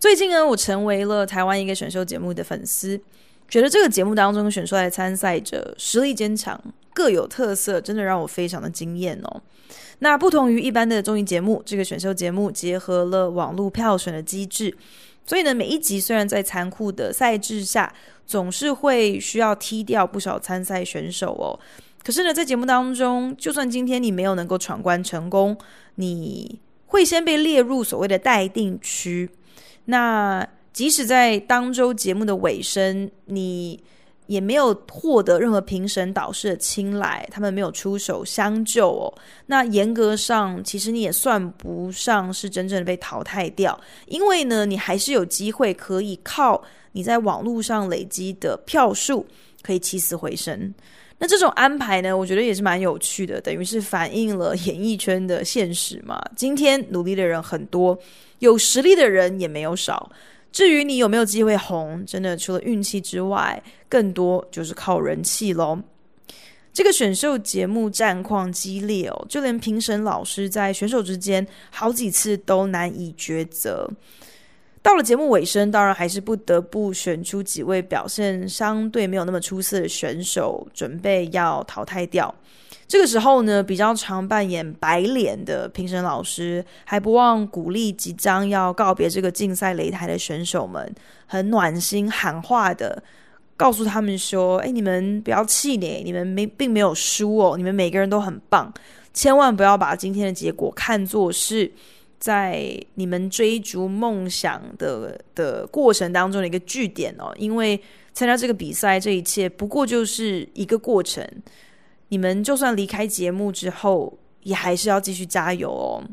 最近呢，我成为了台湾一个选秀节目的粉丝。觉得这个节目当中选出来的参赛者实力坚强，各有特色，真的让我非常的惊艳哦。那不同于一般的综艺节目，这个选秀节目结合了网络票选的机制，所以呢，每一集虽然在残酷的赛制下，总是会需要踢掉不少参赛选手哦。可是呢，在节目当中，就算今天你没有能够闯关成功，你会先被列入所谓的待定区，那。即使在当周节目的尾声，你也没有获得任何评审导师的青睐，他们没有出手相救哦。那严格上，其实你也算不上是真正的被淘汰掉，因为呢，你还是有机会可以靠你在网络上累积的票数，可以起死回生。那这种安排呢，我觉得也是蛮有趣的，等于是反映了演艺圈的现实嘛。今天努力的人很多，有实力的人也没有少。至于你有没有机会红，真的除了运气之外，更多就是靠人气喽。这个选秀节目战况激烈哦，就连评审老师在选手之间好几次都难以抉择。到了节目尾声，当然还是不得不选出几位表现相对没有那么出色的选手，准备要淘汰掉。这个时候呢，比较常扮演白脸的评审老师还不忘鼓励即将要告别这个竞赛擂台的选手们，很暖心喊话的告诉他们说：“哎，你们不要气馁，你们没并没有输哦，你们每个人都很棒，千万不要把今天的结果看作是在你们追逐梦想的的过程当中的一个句点哦，因为参加这个比赛，这一切不过就是一个过程。”你们就算离开节目之后，也还是要继续加油哦。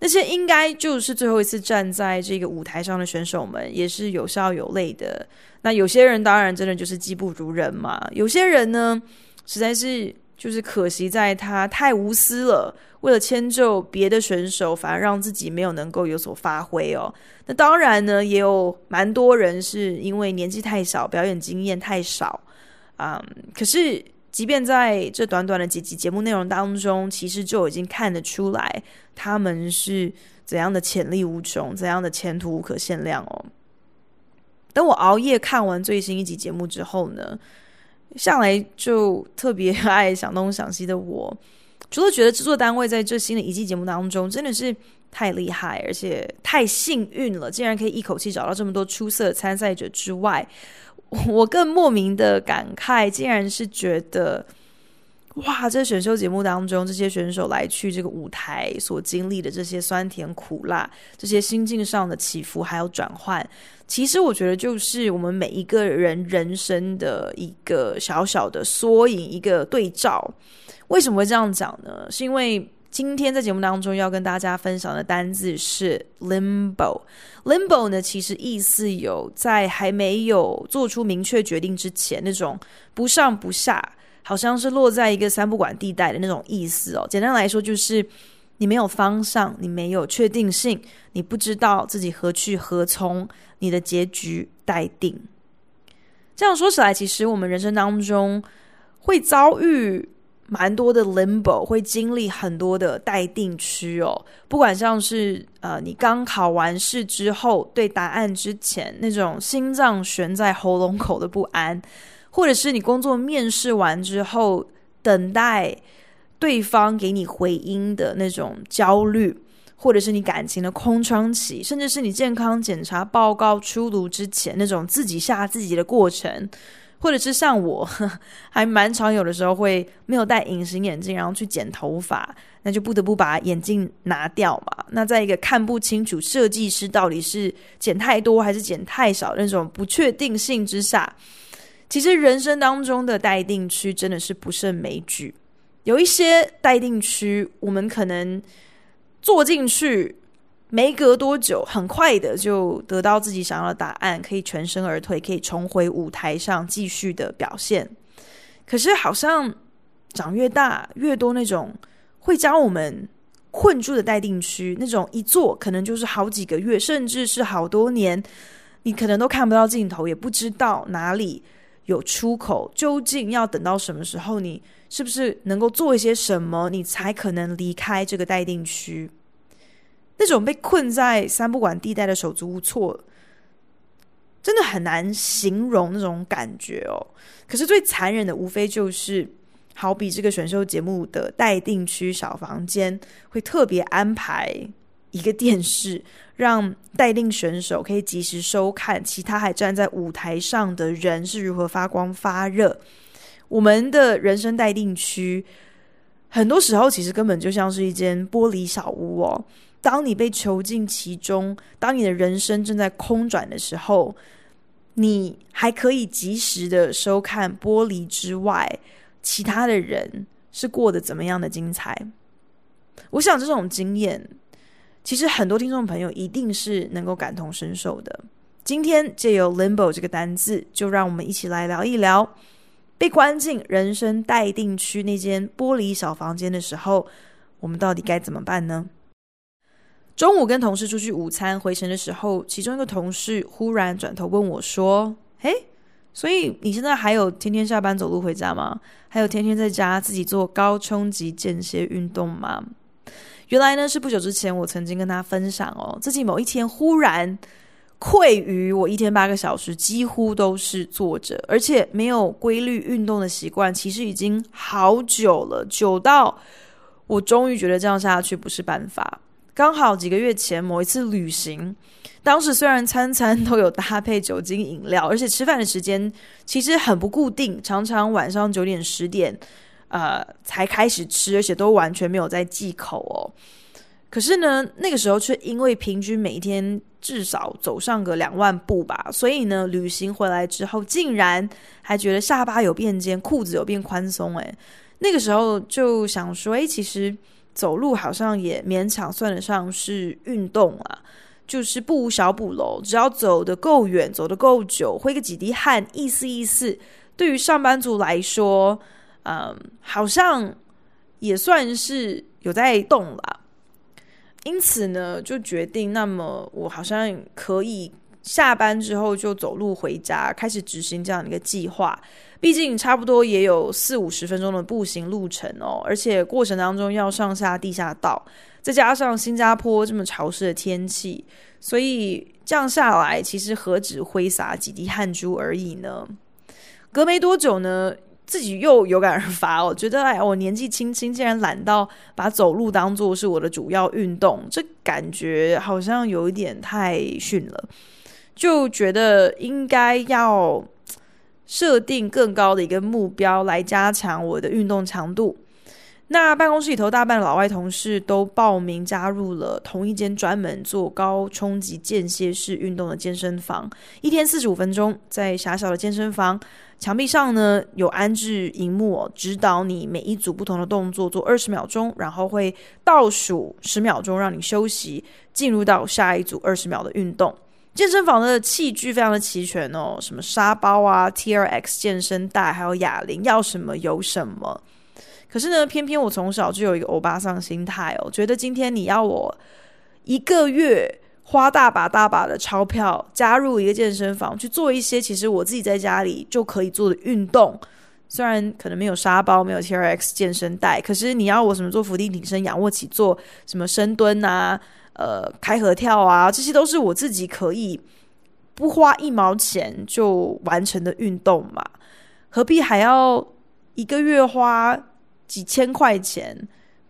那些应该就是最后一次站在这个舞台上的选手们，也是有笑有泪的。那有些人当然真的就是技不如人嘛。有些人呢，实在是就是可惜在他太无私了，为了迁就别的选手，反而让自己没有能够有所发挥哦。那当然呢，也有蛮多人是因为年纪太小，表演经验太少啊、嗯。可是。即便在这短短的几集节目内容当中，其实就已经看得出来他们是怎样的潜力无穷，怎样的前途无可限量哦。等我熬夜看完最新一集节目之后呢，向来就特别爱想东想西的我，除了觉得制作单位在这新的一季节目当中真的是太厉害，而且太幸运了，竟然可以一口气找到这么多出色的参赛者之外。我更莫名的感慨，竟然是觉得，哇！这选秀节目当中，这些选手来去这个舞台所经历的这些酸甜苦辣，这些心境上的起伏还有转换，其实我觉得就是我们每一个人人生的一个小小的缩影，一个对照。为什么会这样讲呢？是因为。今天在节目当中要跟大家分享的单字是 limbo。limbo 呢，其实意思有在还没有做出明确决定之前，那种不上不下，好像是落在一个三不管地带的那种意思哦。简单来说，就是你没有方向，你没有确定性，你不知道自己何去何从，你的结局待定。这样说起来，其实我们人生当中会遭遇。蛮多的 limbo 会经历很多的待定区哦，不管像是呃你刚考完试之后对答案之前那种心脏悬在喉咙口的不安，或者是你工作面试完之后等待对方给你回音的那种焦虑，或者是你感情的空窗期，甚至是你健康检查报告出炉之前那种自己吓自己的过程。或者是像我，还蛮常有的时候会没有戴隐形眼镜，然后去剪头发，那就不得不把眼镜拿掉嘛。那在一个看不清楚设计师到底是剪太多还是剪太少那种不确定性之下，其实人生当中的待定区真的是不胜枚举。有一些待定区，我们可能坐进去没隔多久，很快的就得到自己想要的答案，可以全身而退，可以重回舞台上继续的表现。可是好像长越大，越多那种会将我们困住的待定区，那种一坐可能就是好几个月，甚至是好多年，你可能都看不到尽头，也不知道哪里有出口。究竟要等到什么时候？你是不是能够做一些什么，你才可能离开这个待定区？那种被困在三不管地带的手足无措，真的很难形容那种感觉哦。可是最残忍的，无非就是。好比这个选秀节目的待定区小房间，会特别安排一个电视，让待定选手可以及时收看其他还站在舞台上的人是如何发光发热。我们的人生待定区，很多时候其实根本就像是一间玻璃小屋哦。当你被囚禁其中，当你的人生正在空转的时候，你还可以及时的收看玻璃之外。其他的人是过得怎么样的精彩？我想这种经验，其实很多听众朋友一定是能够感同身受的。今天借由 limbo 这个单字，就让我们一起来聊一聊，被关进人生待定区那间玻璃小房间的时候，我们到底该怎么办呢？中午跟同事出去午餐，回程的时候，其中一个同事忽然转头问我说：“嘿。”所以你现在还有天天下班走路回家吗？还有天天在家自己做高冲击间歇运动吗？原来呢，是不久之前我曾经跟他分享哦，自己某一天忽然愧于我一天八个小时几乎都是坐着，而且没有规律运动的习惯，其实已经好久了，久到我终于觉得这样下去不是办法。刚好几个月前某一次旅行。当时虽然餐餐都有搭配酒精饮料，而且吃饭的时间其实很不固定，常常晚上九点十点，呃，才开始吃，而且都完全没有在忌口哦。可是呢，那个时候却因为平均每一天至少走上个两万步吧，所以呢，旅行回来之后，竟然还觉得下巴有变尖，裤子有变宽松。诶，那个时候就想说，诶，其实走路好像也勉强算得上是运动啊。就是不无小补喽，只要走得够远，走得够久，挥个几滴汗，意思意思，对于上班族来说，嗯，好像也算是有在动了。因此呢，就决定，那么我好像可以下班之后就走路回家，开始执行这样的一个计划。毕竟差不多也有四五十分钟的步行路程哦，而且过程当中要上下地下道。再加上新加坡这么潮湿的天气，所以这样下来，其实何止挥洒几滴汗珠而已呢？隔没多久呢，自己又有感而发哦，觉得哎，我年纪轻轻，竟然懒到把走路当做是我的主要运动，这感觉好像有一点太逊了，就觉得应该要设定更高的一个目标来加强我的运动强度。那办公室里头大半的老外同事都报名加入了同一间专门做高冲击间歇式运动的健身房，一天四十五分钟，在狭小的健身房墙壁上呢，有安置荧幕哦，指导你每一组不同的动作做二十秒钟，然后会倒数十秒钟让你休息，进入到下一组二十秒的运动。健身房的器具非常的齐全哦，什么沙包啊、TRX 健身带，还有哑铃，要什么有什么。可是呢，偏偏我从小就有一个欧巴桑心态哦，觉得今天你要我一个月花大把大把的钞票加入一个健身房去做一些其实我自己在家里就可以做的运动，虽然可能没有沙包，没有 TRX 健身带，可是你要我什么做伏地挺身、仰卧起坐、什么深蹲啊、呃开合跳啊，这些都是我自己可以不花一毛钱就完成的运动嘛，何必还要一个月花几千块钱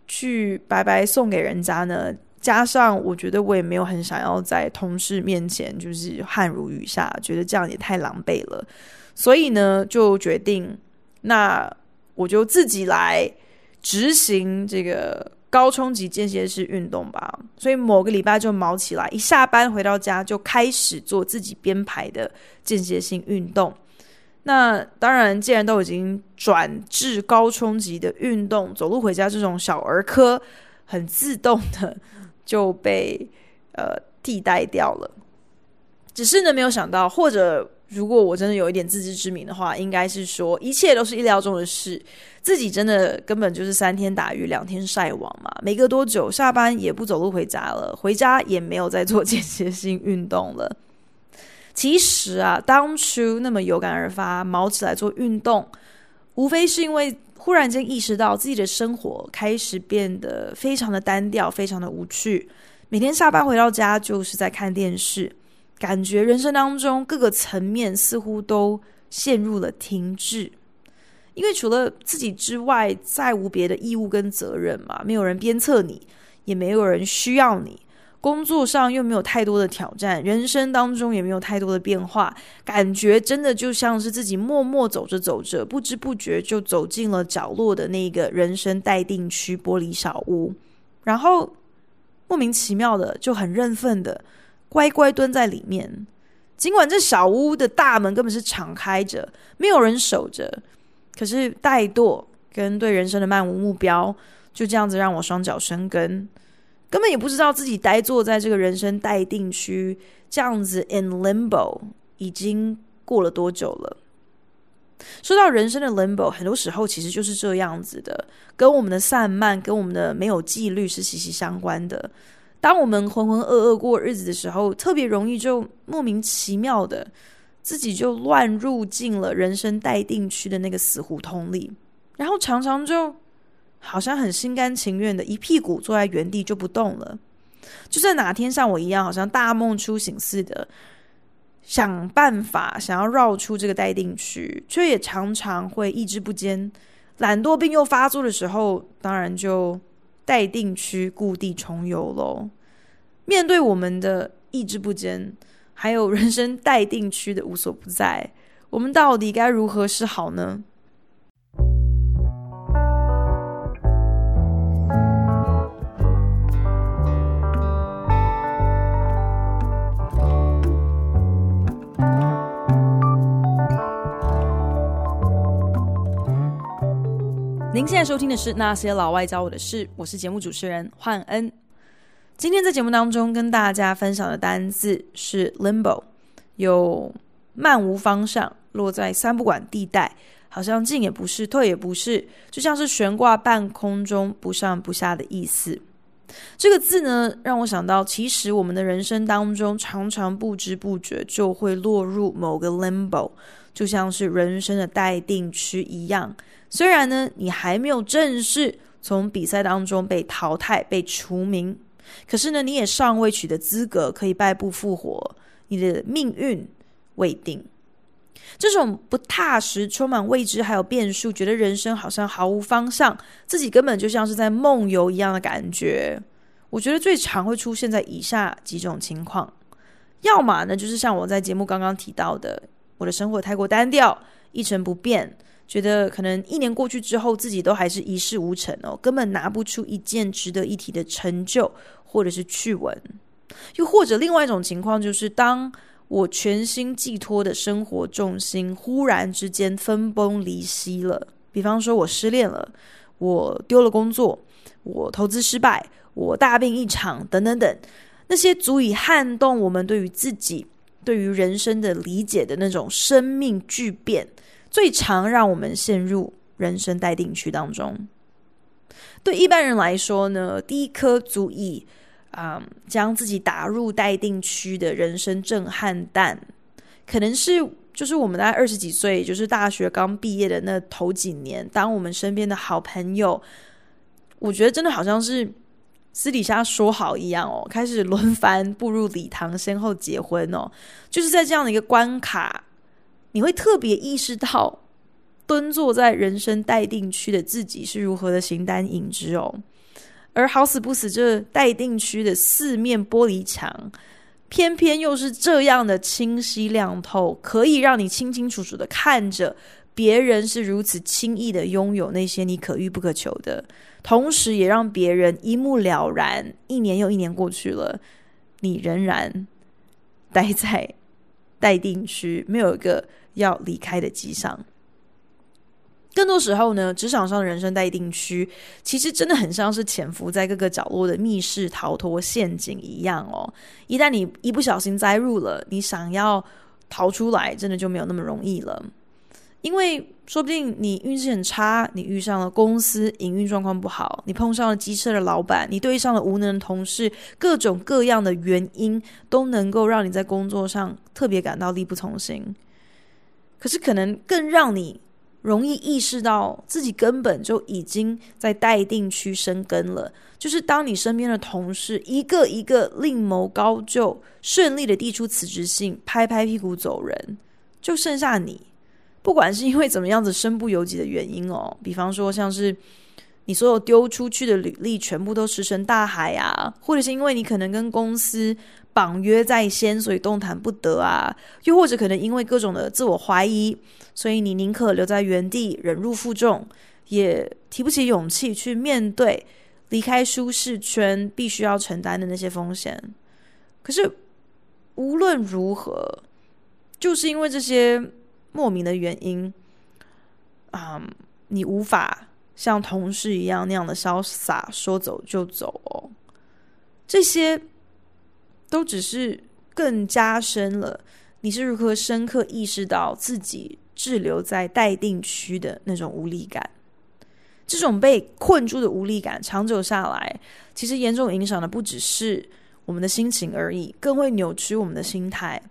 去白白送给人家呢？加上我觉得我也没有很想要在同事面前就是汗如雨下，觉得这样也太狼狈了。所以呢，就决定那我就自己来执行这个高冲击间歇式运动吧。所以某个礼拜就卯起来，一下班回到家就开始做自己编排的间歇性运动。那当然，既然都已经转至高冲击的运动，走路回家这种小儿科，很自动的就被呃替代掉了。只是呢，没有想到，或者如果我真的有一点自知之明的话，应该是说一切都是意料中的事。自己真的根本就是三天打鱼两天晒网嘛，没隔多久下班也不走路回家了，回家也没有再做间歇性运动了。其实啊，当初那么有感而发，毛起来做运动，无非是因为忽然间意识到自己的生活开始变得非常的单调，非常的无趣。每天下班回到家就是在看电视，感觉人生当中各个层面似乎都陷入了停滞。因为除了自己之外，再无别的义务跟责任嘛，没有人鞭策你，也没有人需要你。工作上又没有太多的挑战，人生当中也没有太多的变化，感觉真的就像是自己默默走着走着，不知不觉就走进了角落的那个人生待定区玻璃小屋，然后莫名其妙的就很认份的乖乖蹲在里面。尽管这小屋的大门根本是敞开着，没有人守着。可是怠惰跟对人生的漫无目标，就这样子让我双脚生根，根本也不知道自己呆坐在这个人生待定区，这样子 in limbo 已经过了多久了？说到人生的 limbo，很多时候其实就是这样子的，跟我们的散漫，跟我们的没有纪律是息息相关的。当我们浑浑噩噩过日子的时候，特别容易就莫名其妙的。自己就乱入进了人生待定区的那个死胡同里，然后常常就好像很心甘情愿的一屁股坐在原地就不动了。就算哪天像我一样，好像大梦初醒似的，想办法想要绕出这个待定区，却也常常会意志不坚，懒惰病又发作的时候，当然就待定区故地重游喽。面对我们的意志不坚。还有人生待定区的无所不在，我们到底该如何是好呢？您现在收听的是《那些老外教我的事》，我是节目主持人焕恩。今天在节目当中跟大家分享的单字是 limbo，有漫无方向，落在三不管地带，好像进也不是，退也不是，就像是悬挂半空中，不上不下的意思。这个字呢，让我想到，其实我们的人生当中，常常不知不觉就会落入某个 limbo，就像是人生的待定区一样。虽然呢，你还没有正式从比赛当中被淘汰、被除名。可是呢，你也尚未取得资格，可以败部复活，你的命运未定。这种不踏实、充满未知还有变数，觉得人生好像毫无方向，自己根本就像是在梦游一样的感觉。我觉得最常会出现在以下几种情况：要么呢，就是像我在节目刚刚提到的，我的生活太过单调，一成不变。觉得可能一年过去之后，自己都还是一事无成哦，根本拿不出一件值得一提的成就或者是趣闻。又或者另外一种情况，就是当我全心寄托的生活重心忽然之间分崩离析了，比方说我失恋了，我丢了工作，我投资失败，我大病一场，等等等，那些足以撼动我们对于自己、对于人生的理解的那种生命巨变。最常让我们陷入人生待定区当中。对一般人来说呢，第一颗足以啊、将自己打入待定区的人生震撼弹，可能是就是我们大概二十几岁，就是大学刚毕业的那头几年，当我们身边的好朋友，我觉得真的好像是私底下说好一样哦，开始轮番步入礼堂，先后结婚哦，就是在这样的一个关卡。你会特别意识到，蹲坐在人生待定区的自己是如何的形单影只哦，而好死不死，这待定区的四面玻璃墙，偏偏又是这样的清晰亮透，可以让你清清楚楚的看着别人是如此轻易的拥有那些你可遇不可求的，同时也让别人一目了然。一年又一年过去了，你仍然待在待定区，没有一个要离开的迹象。更多时候呢，职场上的人生待定区，其实真的很像是潜伏在各个角落的密室逃脱陷阱一样哦。一旦你一不小心栽入了，你想要逃出来，真的就没有那么容易了。因为说不定你运气很差，你遇上了公司营运状况不好，你碰上了机车的老板，你对上了无能的同事，各种各样的原因都能够让你在工作上特别感到力不从心。可是，可能更让你容易意识到自己根本就已经在待定区生根了。就是当你身边的同事一个一个另谋高就，顺利的递出辞职信，拍拍屁股走人，就剩下你。不管是因为怎么样子身不由己的原因哦，比方说像是你所有丢出去的履历全部都石沉大海啊，或者是因为你可能跟公司绑约在先，所以动弹不得啊，又或者可能因为各种的自我怀疑，所以你宁可留在原地忍辱负重，也提不起勇气去面对离开舒适圈必须要承担的那些风险。可是无论如何，就是因为这些。莫名的原因，啊、你无法像同事一样那样的潇洒，说走就走哦。这些都只是更加深了你是如何深刻意识到自己滞留在待定区的那种无力感。这种被困住的无力感，长久下来，其实严重影响的不只是我们的心情而已，更会扭曲我们的心态。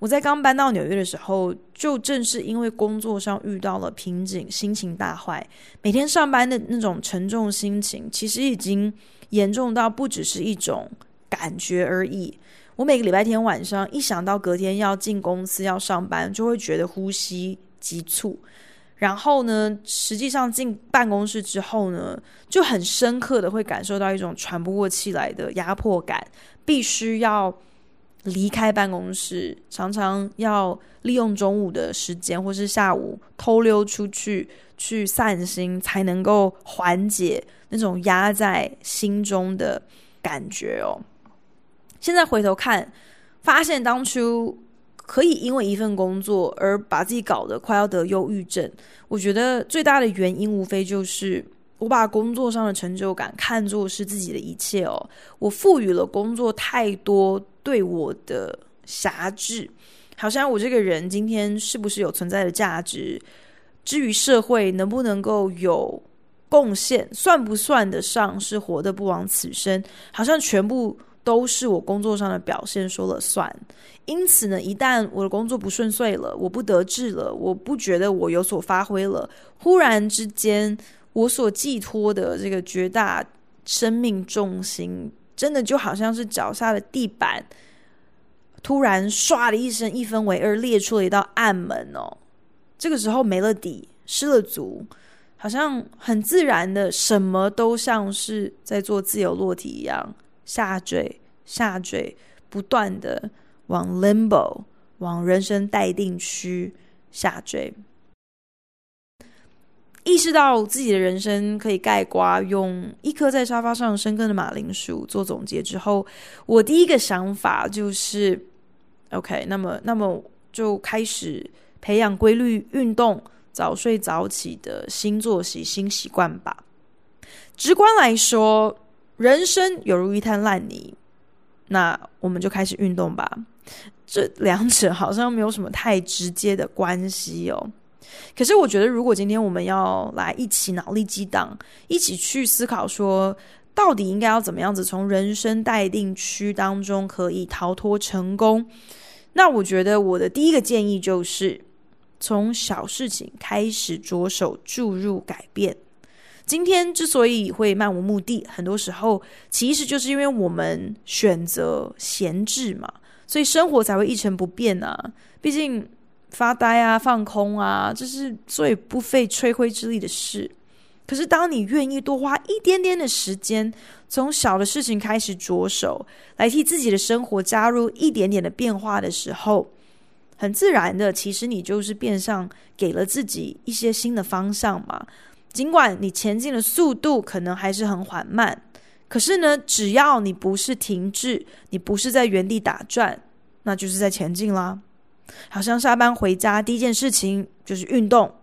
我在刚搬到纽约的时候，就正是因为工作上遇到了瓶颈，心情大坏。每天上班的那种沉重心情，其实已经严重到不只是一种感觉而已。我每个礼拜天晚上一想到隔天要进公司要上班，就会觉得呼吸急促。然后呢，实际上进办公室之后呢，就很深刻的会感受到一种喘不过气来的压迫感，必须要。离开办公室，常常要利用中午的时间，或是下午偷溜出去去散心，才能够缓解那种压在心中的感觉哦。现在回头看，发现当初可以因为一份工作而把自己搞得快要得忧郁症，我觉得最大的原因无非就是。我把工作上的成就感看作是自己的一切哦，我赋予了工作太多对我的辖制，好像我这个人今天是不是有存在的价值，至于社会能不能够有贡献，算不算得上是活得不枉此生，好像全部都是我工作上的表现说了算。因此呢，一旦我的工作不顺遂了，我不得志了，我不觉得我有所发挥了，忽然之间。我所寄托的这个绝大生命重心，真的就好像是脚下的地板，突然唰的一声一分为二，裂出了一道暗门哦。这个时候没了底，失了足，好像很自然的，什么都像是在做自由落体一样，下坠下坠，不断的往 limbo，往人生待定区下坠。意识到自己的人生可以盖瓜用一颗在沙发上生根的马铃薯做总结之后，我第一个想法就是，OK，那么那么就开始培养规律运动、早睡早起的新作息、新习惯吧。直观来说，人生犹如一滩烂泥，那我们就开始运动吧。这两者好像没有什么太直接的关系哦。可是，我觉得，如果今天我们要来一起脑力激荡，一起去思考，说到底应该要怎么样子从人生待定区当中可以逃脱成功，那我觉得我的第一个建议就是从小事情开始着手注入改变。今天之所以会漫无目的，很多时候其实就是因为我们选择闲置嘛，所以生活才会一成不变啊。毕竟。发呆啊，放空啊，这是最不费吹灰之力的事。可是，当你愿意多花一点点的时间，从小的事情开始着手，来替自己的生活加入一点点的变化的时候，很自然的，其实你就是变相给了自己一些新的方向嘛。尽管你前进的速度可能还是很缓慢，可是呢，只要你不是停滞，你不是在原地打转，那就是在前进啦。好像下班回家第一件事情就是运动，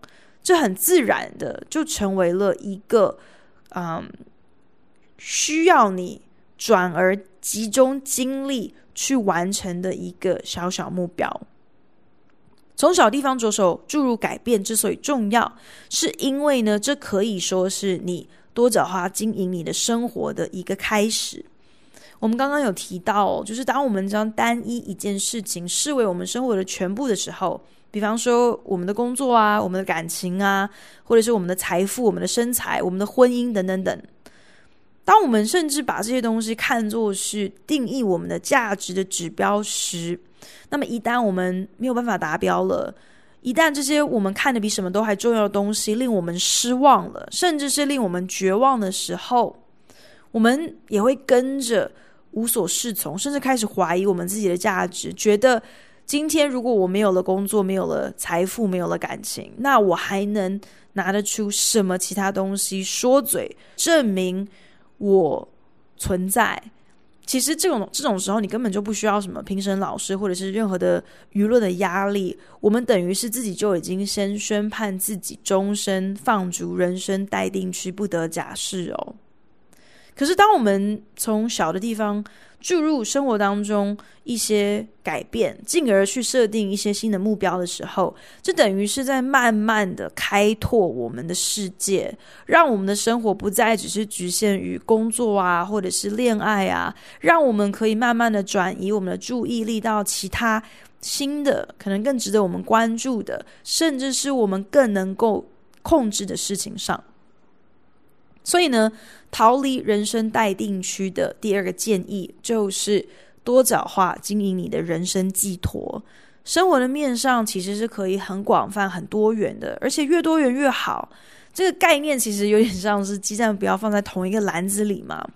这很自然的就成为了一个，嗯，需要你转而集中精力去完成的一个小小目标。从小地方着手注入改变之所以重要，是因为呢，这可以说是你多角化经营你的生活的一个开始。我们刚刚有提到，就是当我们将单一一件事情视为我们生活的全部的时候，比方说我们的工作啊、我们的感情啊，或者是我们的财富、我们的身材、我们的婚姻等等等。当我们甚至把这些东西看作是定义我们的价值的指标时，那么一旦我们没有办法达标了，一旦这些我们看得比什么都还重要的东西令我们失望了，甚至是令我们绝望的时候，我们也会跟着。无所适从，甚至开始怀疑我们自己的价值，觉得今天如果我没有了工作，没有了财富，没有了感情，那我还能拿得出什么其他东西说嘴证明我存在？其实这种这种时候，你根本就不需要什么评审老师，或者是任何的舆论的压力。我们等于是自己就已经先宣判自己终身放逐人生待定区，不得假释哦。可是，当我们从小的地方注入生活当中一些改变，进而去设定一些新的目标的时候，这等于是在慢慢的开拓我们的世界，让我们的生活不再只是局限于工作啊，或者是恋爱啊，让我们可以慢慢的转移我们的注意力到其他新的，可能更值得我们关注的，甚至是我们更能够控制的事情上。所以呢，逃离人生待定区的第二个建议就是多角化经营你的人生寄托。生活的面上其实是可以很广泛、很多元的，而且越多元越好。这个概念其实有点像是鸡蛋不要放在同一个篮子里嘛。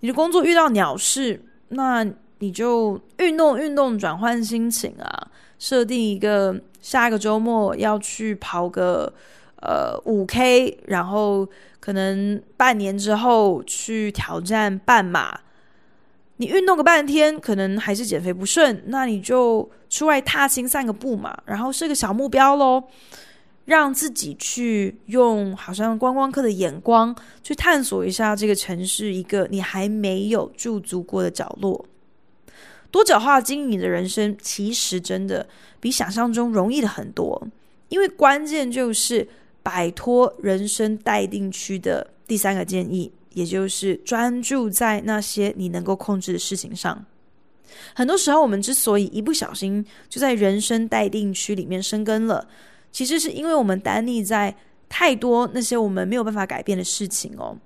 你的工作遇到鸟事，那你就运动运动，转换心情啊，设定一个下一个周末要去跑个。呃，五 K，然后可能半年之后去挑战半马。你运动个半天，可能还是减肥不顺，那你就出外踏青散个步嘛，然后设个小目标喽，让自己去用好像观光客的眼光去探索一下这个城市一个你还没有驻足过的角落。多角化经营你的人生，其实真的比想象中容易的很多，因为关键就是。摆脱人生待定区的第三个建议，也就是专注在那些你能够控制的事情上。很多时候，我们之所以一不小心就在人生待定区里面生根了，其实是因为我们单立在太多那些我们没有办法改变的事情哦。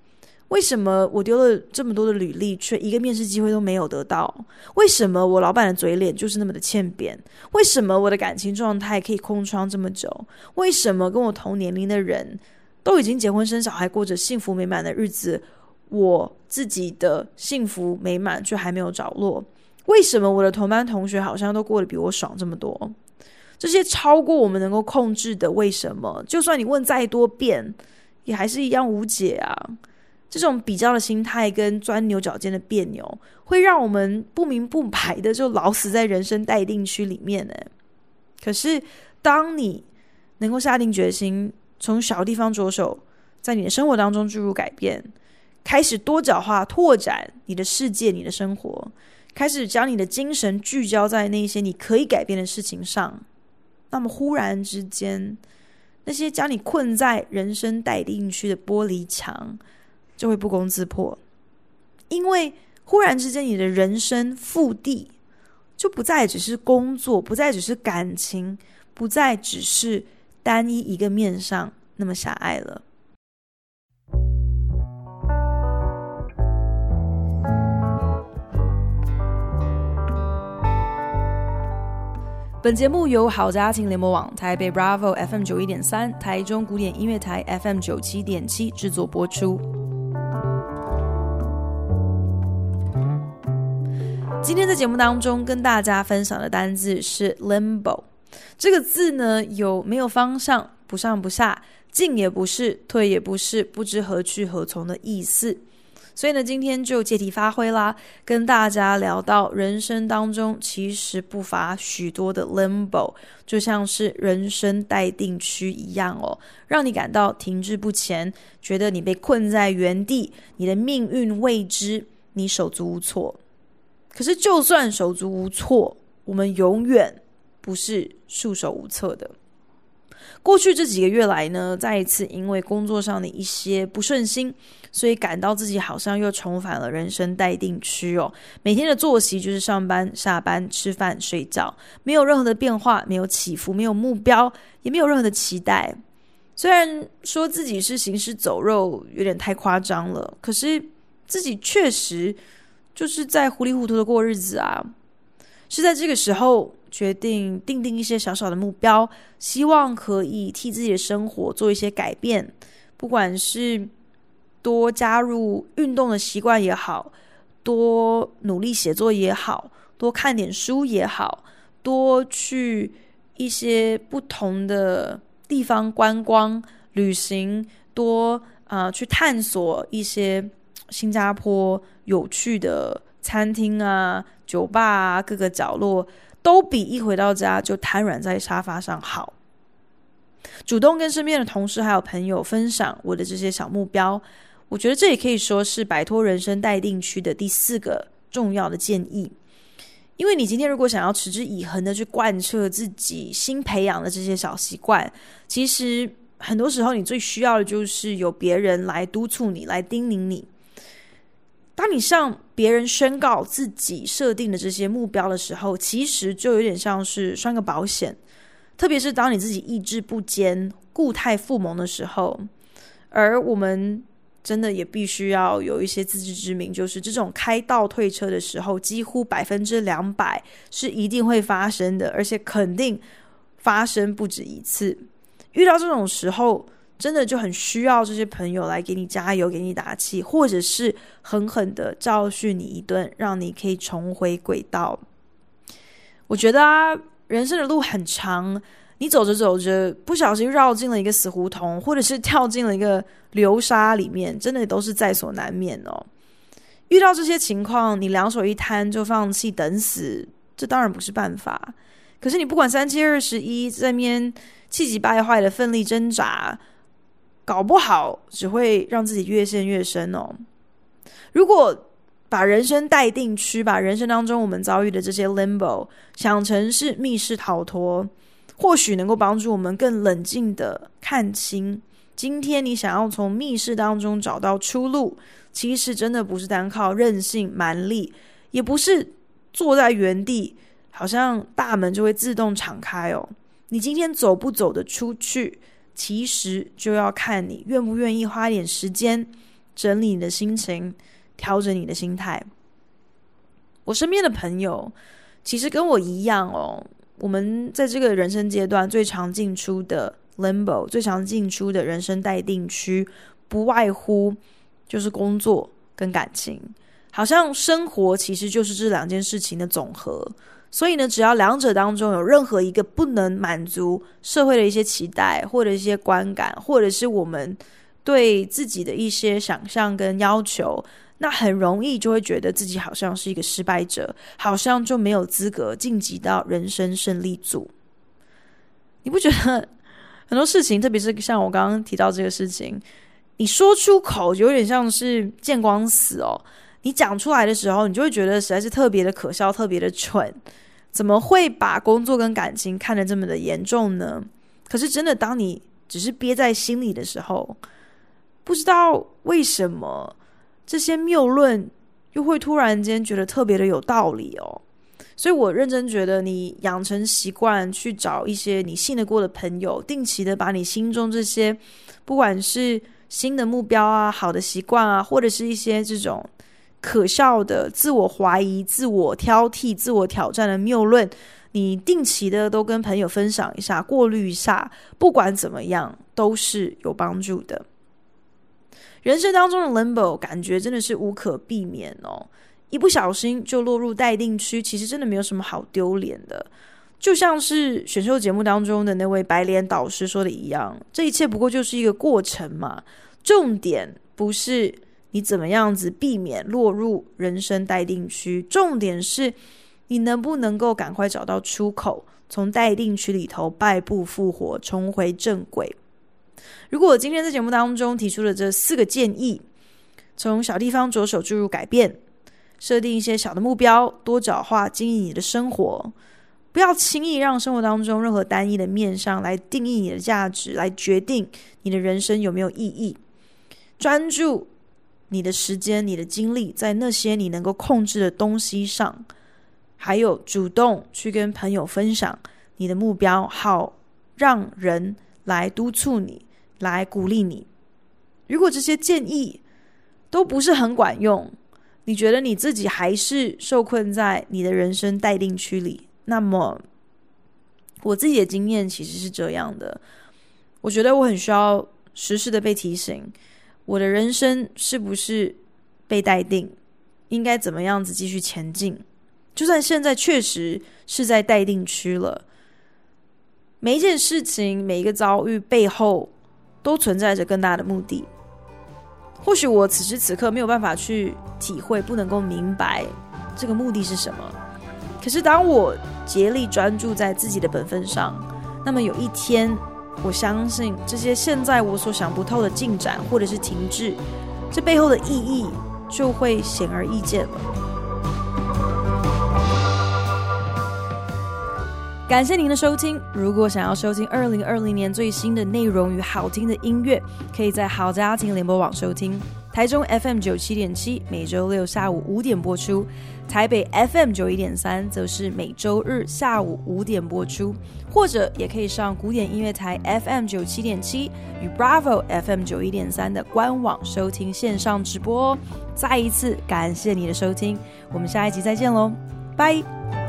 为什么我丢了这么多的履历，却一个面试机会都没有得到？为什么我老板的嘴脸就是那么的欠扁？为什么我的感情状态可以空窗这么久？为什么跟我同年龄的人都已经结婚生小孩，过着幸福美满的日子，我自己的幸福美满却还没有着落？为什么我的同班同学好像都过得比我爽这么多？这些超过我们能够控制的为什么，就算你问再多遍，也还是一样无解啊！这种比较的心态跟钻牛角尖的别扭，会让我们不明不白的就老死在人生待定区里面呢。可是，当你能够下定决心，从小地方着手，在你的生活当中注入改变，开始多角化拓展你的世界、你的生活，开始将你的精神聚焦在那些你可以改变的事情上，那么忽然之间，那些将你困在人生待定区的玻璃墙，就会不攻自破，因为忽然之间，你的人生腹地就不再只是工作，不再只是感情，不再只是单一一个面上那么狭隘了。本节目由好家庭联盟网、台北 Bravo FM 九一点三、台中古典音乐台 FM 九七点七制作播出。今天在节目当中跟大家分享的单字是 limbo，这个字呢，有没有方向、不上不下、进也不是、退也不是、不知何去何从的意思。所以呢，今天就借题发挥啦，跟大家聊到人生当中其实不乏许多的 limbo，就像是人生待定区一样哦，让你感到停滞不前，觉得你被困在原地，你的命运未知，你手足无措。可是，就算手足无措，我们永远不是束手无策的。过去这几个月来呢，再一次因为工作上的一些不顺心，所以感到自己好像又重返了人生待定区哦。每天的作息就是上班、下班、吃饭、睡觉，没有任何的变化，没有起伏，没有目标，也没有任何的期待。虽然说自己是行尸走肉，有点太夸张了，可是自己确实就是在糊里糊涂的过日子啊。是在这个时候。决定定定一些小小的目标，希望可以替自己的生活做一些改变。不管是多加入运动的习惯也好，多努力写作也好，多看点书也好，多去一些不同的地方观光旅行，多啊、去探索一些新加坡有趣的餐厅啊、酒吧啊，各个角落。都比一回到家就瘫软在沙发上好。主动跟身边的同事还有朋友分享我的这些小目标，我觉得这也可以说是摆脱人生待定区的第四个重要的建议。因为你今天如果想要持之以恒的去贯彻自己新培养的这些小习惯，其实很多时候你最需要的就是有别人来督促你，来叮咛你。当你向别人宣告自己设定的这些目标的时候，其实就有点像是拴个保险。特别是当你自己意志不坚、固态复萌的时候，而我们真的也必须要有一些自知之明，就是这种开倒退车的时候，几乎百分之两百是一定会发生的，而且肯定发生不止一次。遇到这种时候，真的就很需要这些朋友来给你加油，给你打气，或者是狠狠的教训你一顿，让你可以重回轨道。我觉得啊，人生的路很长，你走着走着，不小心绕进了一个死胡同，或者是跳进了一个流沙里面，真的都是在所难免哦。遇到这些情况，你两手一摊就放弃等死，这当然不是办法。可是你不管三七二十一，在那边气急败坏的奋力挣扎。搞不好只会让自己越陷越深哦。如果把人生待定区，把人生当中我们遭遇的这些 limbo 想成是密室逃脱，或许能够帮助我们更冷静的看清，今天你想要从密室当中找到出路，其实真的不是单靠韧性蛮力，也不是坐在原地，好像大门就会自动敞开哦。你今天走不走得出去？其实就要看你愿不愿意花一点时间整理你的心情，调整你的心态。我身边的朋友其实跟我一样哦，我们在这个人生阶段最常进出的 limbo，最常进出的人生待定区，不外乎就是工作跟感情，好像生活其实就是这两件事情的总和。所以呢，只要两者当中有任何一个不能满足社会的一些期待，或者一些观感，或者是我们对自己的一些想象跟要求，那很容易就会觉得自己好像是一个失败者，好像就没有资格晋级到人生胜利组。你不觉得很多事情，特别是像我刚刚提到这个事情，你说出口就有点像是见光死哦。你讲出来的时候，你就会觉得实在是特别的可笑，特别的蠢。怎么会把工作跟感情看得这么的严重呢？可是真的，当你只是憋在心里的时候，不知道为什么这些谬论又会突然间觉得特别的有道理哦。所以我认真觉得，你养成习惯去找一些你信得过的朋友，定期的把你心中这些不管是新的目标啊、好的习惯啊，或者是一些这种。可笑的自我怀疑、自我挑剔、自我挑战的谬论，你定期的都跟朋友分享一下，过滤一下，不管怎么样都是有帮助的。人生当中的 limbo 感觉真的是无可避免哦，一不小心就落入待定区，其实真的没有什么好丢脸的。就像是选秀节目当中的那位白脸导师说的一样，这一切不过就是一个过程嘛，重点不是。你怎么样子避免落入人生待定区？重点是你能不能够赶快找到出口，从待定区里头败部复活，重回正轨？如果我今天在节目当中提出了这四个建议，从小地方着手注入改变，设定一些小的目标，多角化经营你的生活，不要轻易让生活当中任何单一的面向来定义你的价值，来决定你的人生有没有意义。专注。你的时间、你的精力在那些你能够控制的东西上，还有主动去跟朋友分享你的目标，好让人来督促你、来鼓励你。如果这些建议都不是很管用，你觉得你自己还是受困在你的人生待定区里，那么我自己的经验其实是这样的，我觉得我很需要时时的被提醒。我的人生是不是被待定？应该怎么样子继续前进？就算现在确实是在待定区了，每一件事情、每一个遭遇背后，都存在着更大的目的。或许我此时此刻没有办法去体会，不能够明白这个目的是什么。可是当我竭力专注在自己的本分上，那么有一天。我相信这些现在我所想不透的进展或者是停滞，这背后的意义就会显而易见了。感谢您的收听。如果想要收听二零二零年最新的内容与好听的音乐，可以在好家庭联播网收听。台中 FM 九七点七，每周六下午五点播出；台北 FM 九一点三，则是每周日下午五点播出。或者也可以上古典音乐台 FM 九七点七与 Bravo FM 九一点三的官网收听线上直播哦。再一次感谢你的收听，我们下一集再见喽，拜。